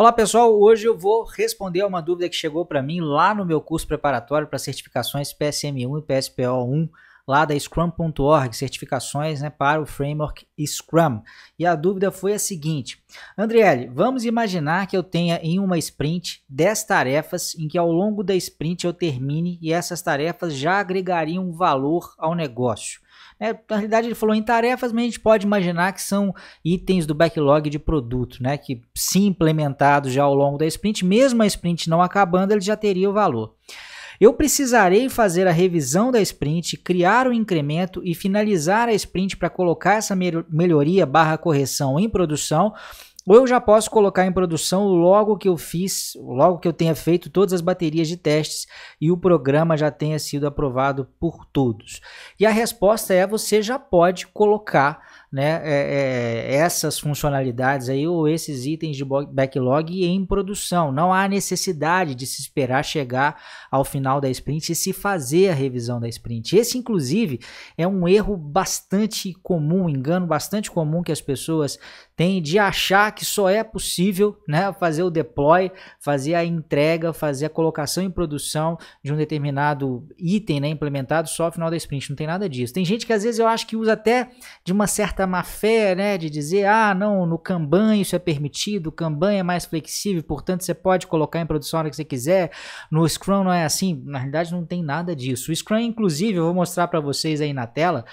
Olá pessoal, hoje eu vou responder a uma dúvida que chegou para mim lá no meu curso preparatório para certificações PSM1 e PSPO1 lá da Scrum.org, certificações né, para o framework Scrum. E a dúvida foi a seguinte: Andriele, vamos imaginar que eu tenha em uma sprint 10 tarefas em que ao longo da sprint eu termine e essas tarefas já agregariam valor ao negócio. É, na realidade, ele falou em tarefas, mas a gente pode imaginar que são itens do backlog de produto, né? Que, se implementados já ao longo da sprint, mesmo a sprint não acabando, ele já teria o valor. Eu precisarei fazer a revisão da sprint, criar o incremento e finalizar a sprint para colocar essa melhoria barra correção em produção ou eu já posso colocar em produção logo que eu fiz, logo que eu tenha feito todas as baterias de testes e o programa já tenha sido aprovado por todos. E a resposta é: você já pode colocar né, é, é, essas funcionalidades aí ou esses itens de backlog em produção. Não há necessidade de se esperar chegar ao final da sprint e se fazer a revisão da sprint. Esse, inclusive, é um erro bastante comum, um engano bastante comum que as pessoas têm de achar que só é possível né, fazer o deploy, fazer a entrega, fazer a colocação em produção de um determinado item né, implementado só ao final da sprint. Não tem nada disso. Tem gente que às vezes eu acho que usa até de uma certa certa má fé, né, de dizer, ah, não, no Kanban isso é permitido, o Kanban é mais flexível, portanto você pode colocar em produção a hora que você quiser, no Scrum não é assim, na realidade não tem nada disso. O Scrum, inclusive, eu vou mostrar para vocês aí na tela,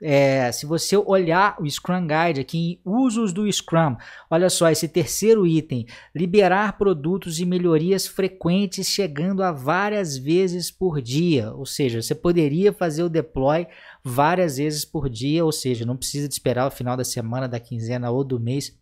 é, se você olhar o Scrum Guide aqui em usos do Scrum, olha só esse terceiro item: liberar produtos e melhorias frequentes chegando a várias vezes por dia. Ou seja, você poderia fazer o deploy várias vezes por dia, ou seja, não precisa de esperar o final da semana, da quinzena ou do mês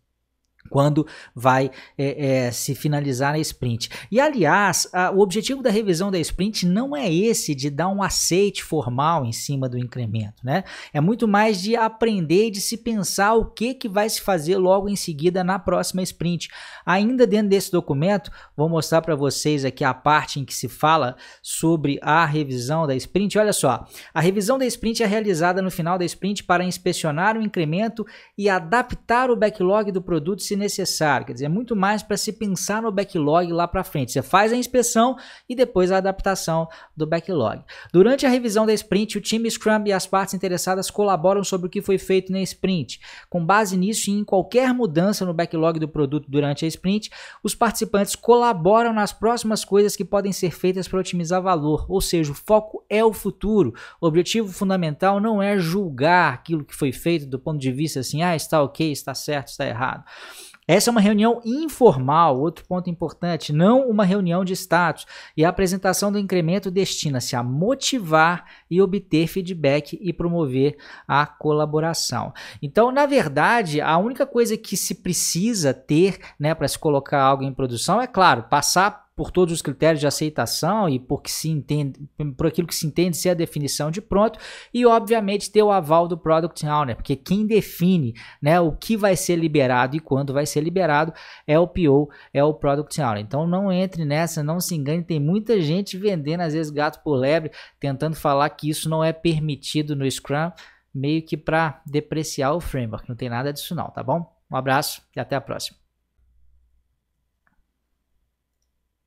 quando vai é, é, se finalizar a sprint. E aliás, a, o objetivo da revisão da sprint não é esse de dar um aceite formal em cima do incremento, né? É muito mais de aprender e de se pensar o que que vai se fazer logo em seguida na próxima sprint. Ainda dentro desse documento, vou mostrar para vocês aqui a parte em que se fala sobre a revisão da sprint. Olha só, a revisão da sprint é realizada no final da sprint para inspecionar o incremento e adaptar o backlog do produto se necessário. Quer dizer, é muito mais para se pensar no backlog lá para frente. Você faz a inspeção e depois a adaptação do backlog. Durante a revisão da sprint, o time Scrum e as partes interessadas colaboram sobre o que foi feito na sprint. Com base nisso e em qualquer mudança no backlog do produto durante a sprint, os participantes colaboram nas próximas coisas que podem ser feitas para otimizar valor. Ou seja, o foco é o futuro. O objetivo fundamental não é julgar aquilo que foi feito do ponto de vista assim, ah, está ok, está certo, está errado. Essa é uma reunião informal, outro ponto importante, não uma reunião de status. E a apresentação do incremento destina-se a motivar e obter feedback e promover a colaboração. Então, na verdade, a única coisa que se precisa ter né, para se colocar algo em produção é, claro, passar por todos os critérios de aceitação e por, que se entende, por aquilo que se entende ser a definição de pronto e obviamente ter o aval do Product Owner, porque quem define né, o que vai ser liberado e quando vai ser liberado é o PO, é o Product Owner. Então não entre nessa, não se engane, tem muita gente vendendo às vezes gato por lebre, tentando falar que isso não é permitido no Scrum, meio que para depreciar o framework, não tem nada disso não, tá bom? Um abraço e até a próxima.